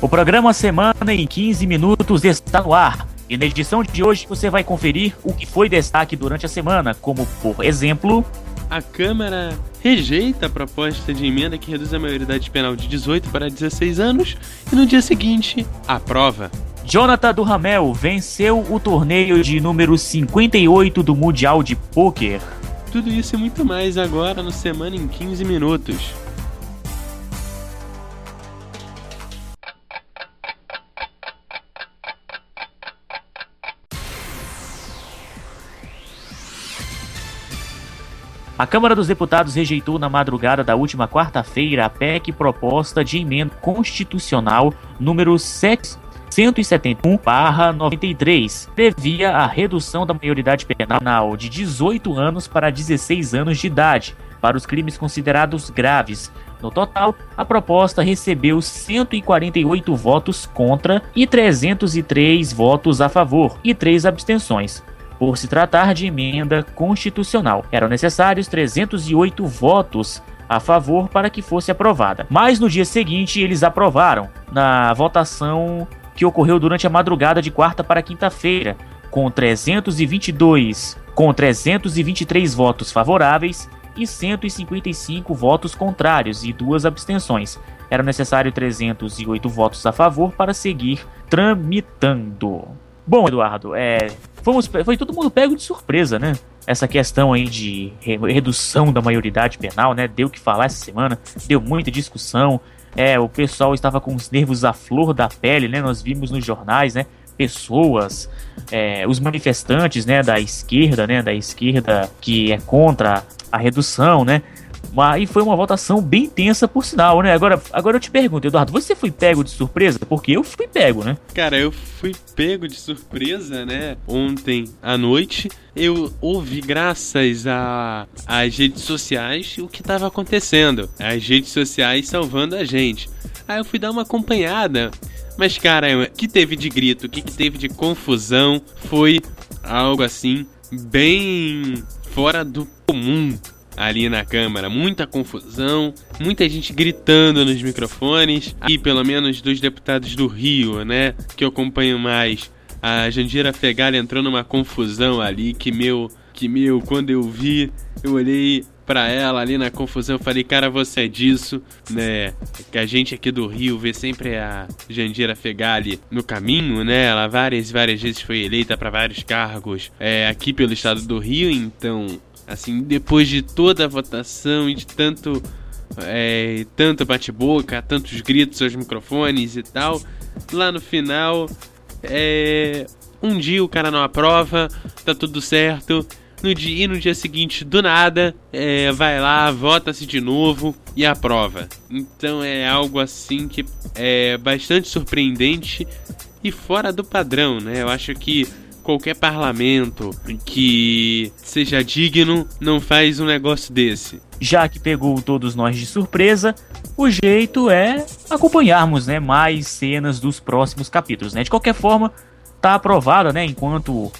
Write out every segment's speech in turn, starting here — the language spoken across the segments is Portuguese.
O programa Semana em 15 Minutos está no ar. E na edição de hoje você vai conferir o que foi destaque durante a semana, como, por exemplo. A Câmara rejeita a proposta de emenda que reduz a maioridade penal de 18 para 16 anos e no dia seguinte aprova. Jonathan Duhamel venceu o torneio de número 58 do Mundial de Pôquer. Tudo isso e muito mais agora no Semana em 15 Minutos. A Câmara dos Deputados rejeitou na madrugada da última quarta-feira a PEC proposta de emenda constitucional número 771-93, previa a redução da maioridade penal de 18 anos para 16 anos de idade para os crimes considerados graves. No total, a proposta recebeu 148 votos contra e 303 votos a favor e 3 abstenções por se tratar de emenda constitucional. Eram necessários 308 votos a favor para que fosse aprovada. Mas no dia seguinte eles aprovaram, na votação que ocorreu durante a madrugada de quarta para quinta-feira, com 322, com 323 votos favoráveis e 155 votos contrários e duas abstenções. Era necessário 308 votos a favor para seguir tramitando. Bom, Eduardo, é, fomos, foi todo mundo pego de surpresa, né? Essa questão aí de redução da maioridade penal, né? Deu que falar essa semana, deu muita discussão. É, o pessoal estava com os nervos à flor da pele, né? Nós vimos nos jornais, né? Pessoas, é, os manifestantes, né? Da esquerda, né? Da esquerda que é contra a redução, né? E foi uma votação bem tensa, por sinal, né? Agora, agora eu te pergunto, Eduardo, você foi pego de surpresa? Porque eu fui pego, né? Cara, eu fui pego de surpresa, né? Ontem à noite. Eu ouvi, graças às redes sociais, o que estava acontecendo. As redes sociais salvando a gente. Aí eu fui dar uma acompanhada. Mas, cara, o que teve de grito, o que teve de confusão foi algo assim, bem fora do comum ali na Câmara. Muita confusão, muita gente gritando nos microfones. E pelo menos dos deputados do Rio, né? Que eu acompanho mais. A Jandira Fegali entrou numa confusão ali que meu. Que meu, quando eu vi, eu olhei para ela ali na confusão, eu falei, cara, você é disso, né? Que a gente aqui do Rio vê sempre a Jandira Fegali no caminho, né? Ela várias várias vezes foi eleita para vários cargos é, aqui pelo estado do Rio, então Assim, depois de toda a votação e de tanto é, tanto bate-boca, tantos gritos aos microfones e tal, lá no final, é, um dia o cara não aprova, tá tudo certo. No dia, e no dia seguinte, do nada, é, vai lá, vota-se de novo e aprova. Então é algo assim que é bastante surpreendente e fora do padrão, né? Eu acho que qualquer parlamento que seja digno não faz um negócio desse. Já que pegou todos nós de surpresa, o jeito é acompanharmos, né, mais cenas dos próximos capítulos, né? De qualquer forma, tá aprovada, né, enquanto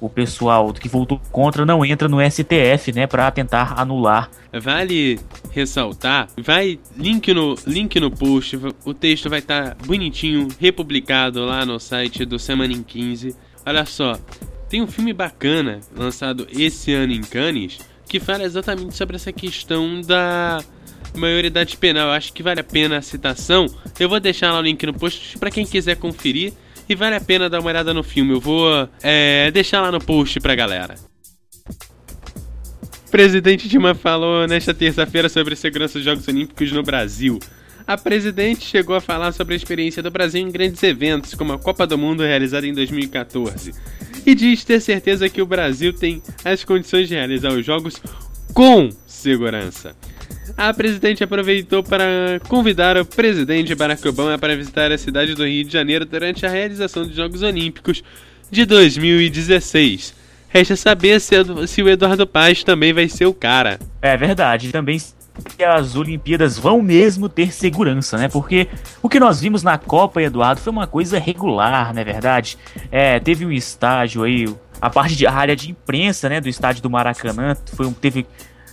o pessoal que votou contra não entra no STF, né, para tentar anular. Vale ressaltar, vai link no link no post, o texto vai estar tá bonitinho, republicado lá no site do Semana em 15 Olha só, tem um filme bacana lançado esse ano em Cannes que fala exatamente sobre essa questão da maioridade penal. Eu acho que vale a pena a citação. Eu vou deixar lá o link no post para quem quiser conferir. E vale a pena dar uma olhada no filme. Eu vou é, deixar lá no post pra galera. O presidente Dilma falou nesta terça-feira sobre segurança dos Jogos Olímpicos no Brasil a presidente chegou a falar sobre a experiência do Brasil em grandes eventos, como a Copa do Mundo realizada em 2014, e diz ter certeza que o Brasil tem as condições de realizar os jogos com segurança. A presidente aproveitou para convidar o presidente Barack Obama para visitar a cidade do Rio de Janeiro durante a realização dos Jogos Olímpicos de 2016. Resta saber se, se o Eduardo Paz também vai ser o cara. É verdade, também que as Olimpíadas vão mesmo ter segurança, né? Porque o que nós vimos na Copa, Eduardo, foi uma coisa regular, não é verdade? É, teve um estágio aí, a parte de a área de imprensa, né, do estádio do Maracanã, foi um, teve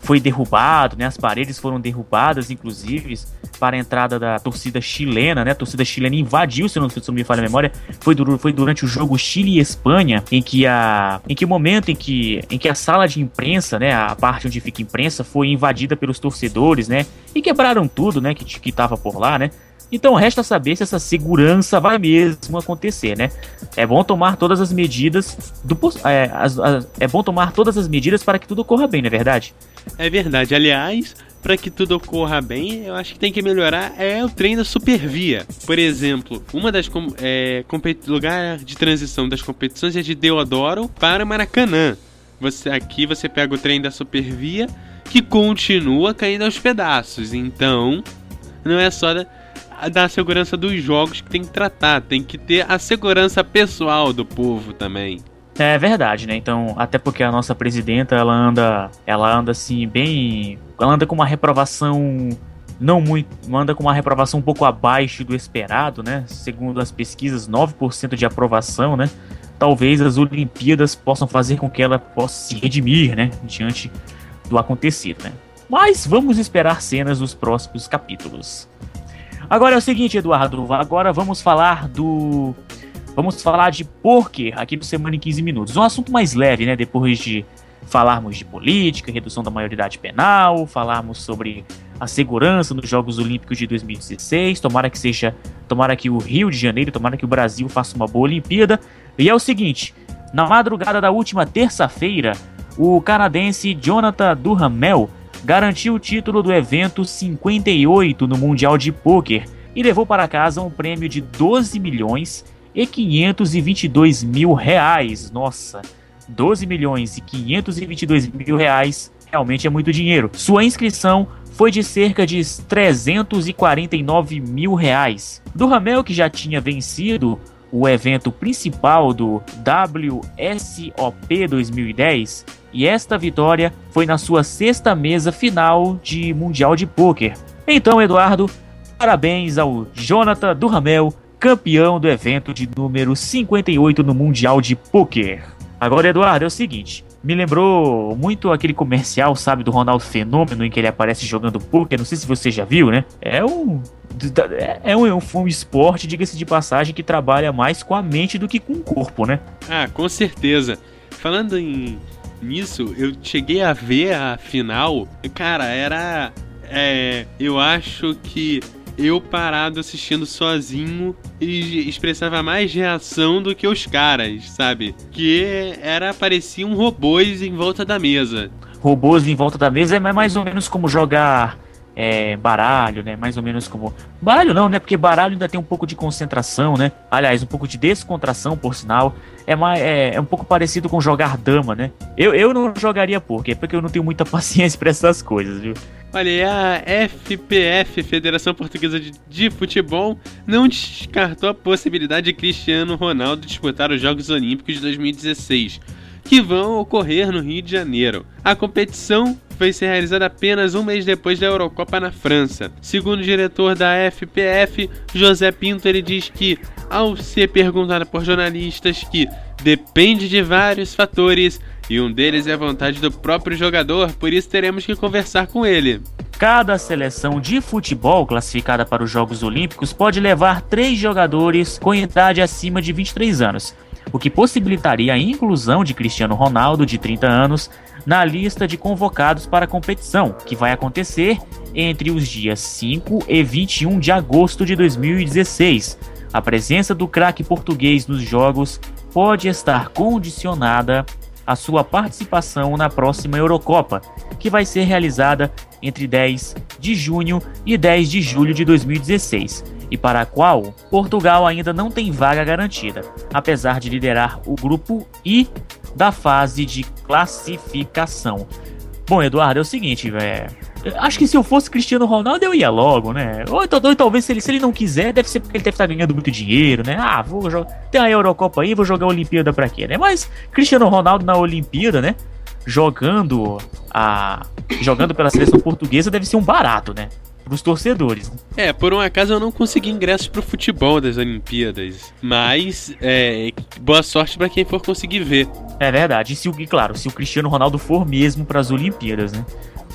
foi derrubado, né? As paredes foram derrubadas, inclusive, para a entrada da torcida chilena, né? A torcida chilena invadiu, se não, se não me falha a memória, foi, foi durante o jogo Chile e Espanha, em que a, em que momento em que, em que a sala de imprensa, né? A parte onde fica a imprensa foi invadida pelos torcedores, né? E quebraram tudo, né? Que que estava por lá, né? Então resta saber se essa segurança vai mesmo acontecer, né? É bom tomar todas as medidas do é, as, as, é bom tomar todas as medidas para que tudo ocorra bem, não é verdade? É verdade. Aliás, para que tudo ocorra bem, eu acho que tem que melhorar é o trem da Supervia. Por exemplo, uma das é, lugar de transição das competições é de Deodoro para Maracanã. Você aqui você pega o trem da Supervia que continua caindo aos pedaços. Então, não é só da, da segurança dos jogos que tem que tratar, tem que ter a segurança pessoal do povo também. É verdade, né? Então, até porque a nossa presidenta, ela anda, ela anda assim bem, ela anda com uma reprovação não muito, anda com uma reprovação um pouco abaixo do esperado, né? Segundo as pesquisas, 9% de aprovação, né? Talvez as Olimpíadas possam fazer com que ela possa se redimir, né, diante do acontecido, né? Mas vamos esperar cenas dos próximos capítulos. Agora é o seguinte, Eduardo, agora vamos falar do Vamos falar de poker aqui no Semana em 15 Minutos. Um assunto mais leve, né? Depois de falarmos de política, redução da maioridade penal, falarmos sobre a segurança nos Jogos Olímpicos de 2016. Tomara que seja, tomara que o Rio de Janeiro, tomara que o Brasil faça uma boa Olimpíada. E é o seguinte: na madrugada da última terça-feira, o canadense Jonathan Duhamel garantiu o título do evento 58 no Mundial de Poker e levou para casa um prêmio de 12 milhões e 522 mil reais. Nossa, 12 milhões e 522 mil reais realmente é muito dinheiro. Sua inscrição foi de cerca de 349 mil reais. Do Ramel, que já tinha vencido o evento principal do WSOP 2010, e esta vitória foi na sua sexta mesa final de Mundial de Pôquer. Então, Eduardo, parabéns ao Jonathan Duhamel campeão do evento de número 58 no Mundial de Poker. Agora, Eduardo, é o seguinte. Me lembrou muito aquele comercial, sabe, do Ronaldo Fenômeno, em que ele aparece jogando poker. Não sei se você já viu, né? É um. É um, é um esporte, diga-se de passagem, que trabalha mais com a mente do que com o corpo, né? Ah, com certeza. Falando em nisso, eu cheguei a ver a final. Cara, era. É, eu acho que eu parado assistindo sozinho e expressava mais reação do que os caras, sabe? Que era pareciam robôs em volta da mesa. Robôs em volta da mesa é mais ou menos como jogar é, baralho, né? Mais ou menos como. Baralho não, né? Porque baralho ainda tem um pouco de concentração, né? Aliás, um pouco de descontração, por sinal. É, mais, é, é um pouco parecido com jogar dama, né? Eu, eu não jogaria poker, porque eu não tenho muita paciência para essas coisas, viu? Olha, a FPF, Federação Portuguesa de, de, Futebol, não descartou a possibilidade de Cristiano Ronaldo disputar os Jogos Olímpicos de 2016, que vão ocorrer no Rio de Janeiro. A competição vai ser realizada apenas um mês depois da Eurocopa na França. Segundo o diretor da FPF, José Pinto, ele diz que, ao ser perguntado por jornalistas que depende de vários fatores, e um deles é a vontade do próprio jogador, por isso teremos que conversar com ele. Cada seleção de futebol classificada para os Jogos Olímpicos pode levar três jogadores com idade acima de 23 anos, o que possibilitaria a inclusão de Cristiano Ronaldo, de 30 anos, na lista de convocados para a competição, que vai acontecer entre os dias 5 e 21 de agosto de 2016. A presença do craque português nos Jogos pode estar condicionada a sua participação na próxima Eurocopa, que vai ser realizada entre 10 de junho e 10 de julho de 2016, e para a qual Portugal ainda não tem vaga garantida, apesar de liderar o grupo I da fase de classificação. Bom, Eduardo, é o seguinte, velho. Acho que se eu fosse Cristiano Ronaldo, eu ia logo, né? Ou, então, ou talvez se ele, se ele não quiser, deve ser porque ele deve estar ganhando muito dinheiro, né? Ah, vou jogar. Tem a Eurocopa aí, vou jogar a Olimpíada pra quê, né? Mas Cristiano Ronaldo na Olimpíada, né? Jogando a. Jogando pela seleção portuguesa deve ser um barato, né? Pros torcedores. É, por um acaso eu não consegui ingressos pro futebol das Olimpíadas. Mas, é, boa sorte para quem for conseguir ver. É verdade. E, se, claro, se o Cristiano Ronaldo for mesmo para as Olimpíadas, né?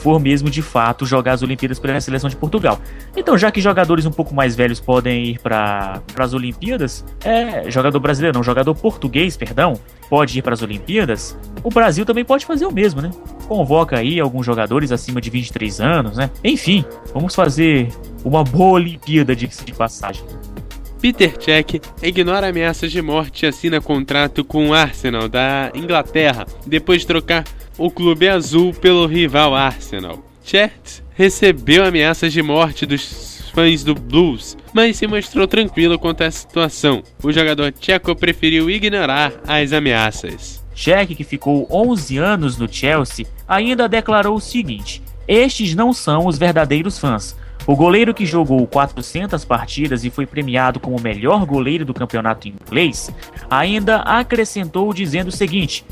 For mesmo de fato jogar as Olimpíadas pela seleção de Portugal. Então, já que jogadores um pouco mais velhos podem ir para as Olimpíadas, é, jogador brasileiro, não, jogador português, perdão, pode ir para as Olimpíadas, o Brasil também pode fazer o mesmo, né? Convoca aí alguns jogadores acima de 23 anos, né? Enfim, vamos fazer uma boa Olimpíada de, passagem. Peter Cech ignora ameaças de morte e assina contrato com o Arsenal da Inglaterra, depois de trocar o clube azul pelo rival Arsenal. Cech recebeu ameaças de morte dos fãs do Blues, mas se mostrou tranquilo quanto à situação. O jogador tcheco preferiu ignorar as ameaças. Cech, que ficou 11 anos no Chelsea, ainda declarou o seguinte: Estes não são os verdadeiros fãs. O goleiro que jogou 400 partidas e foi premiado como o melhor goleiro do campeonato inglês ainda acrescentou dizendo o seguinte: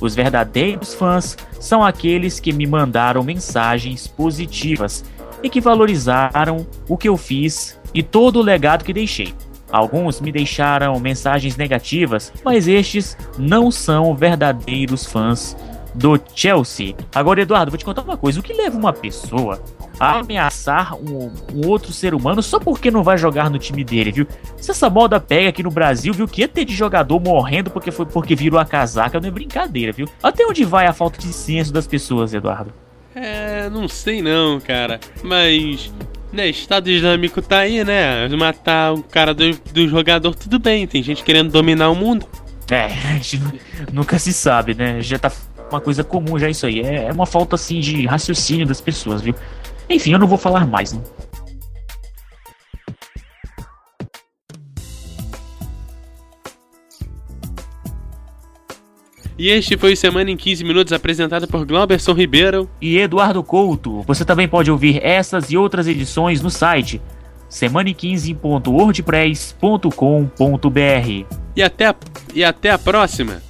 Os verdadeiros fãs são aqueles que me mandaram mensagens positivas e que valorizaram o que eu fiz e todo o legado que deixei. Alguns me deixaram mensagens negativas, mas estes não são verdadeiros fãs do Chelsea. Agora, Eduardo, vou te contar uma coisa: o que leva uma pessoa a ameaçar um, um, outro ser humano só porque não vai jogar no time dele, viu? Se essa moda pega aqui no Brasil, viu, que ia ter de jogador morrendo porque foi porque virou a casaca, não é brincadeira, viu? Até onde vai a falta de senso das pessoas, Eduardo? É, não sei não, cara. Mas né, Estado Islâmico tá aí, né? Matar o cara do, do jogador, tudo bem. Tem gente querendo dominar o mundo. É, a gente nunca se sabe, né? Já tá uma coisa comum já isso aí. É, é uma falta, assim, de raciocínio das pessoas, viu? Enfim, eu não vou falar mais, né? E este foi o Semana em 15 Minutos apresentado por Glauberson Ribeiro e Eduardo Couto. Você também pode ouvir essas e outras edições no site semana15.wordpress.com.br. E até, a, e até a próxima!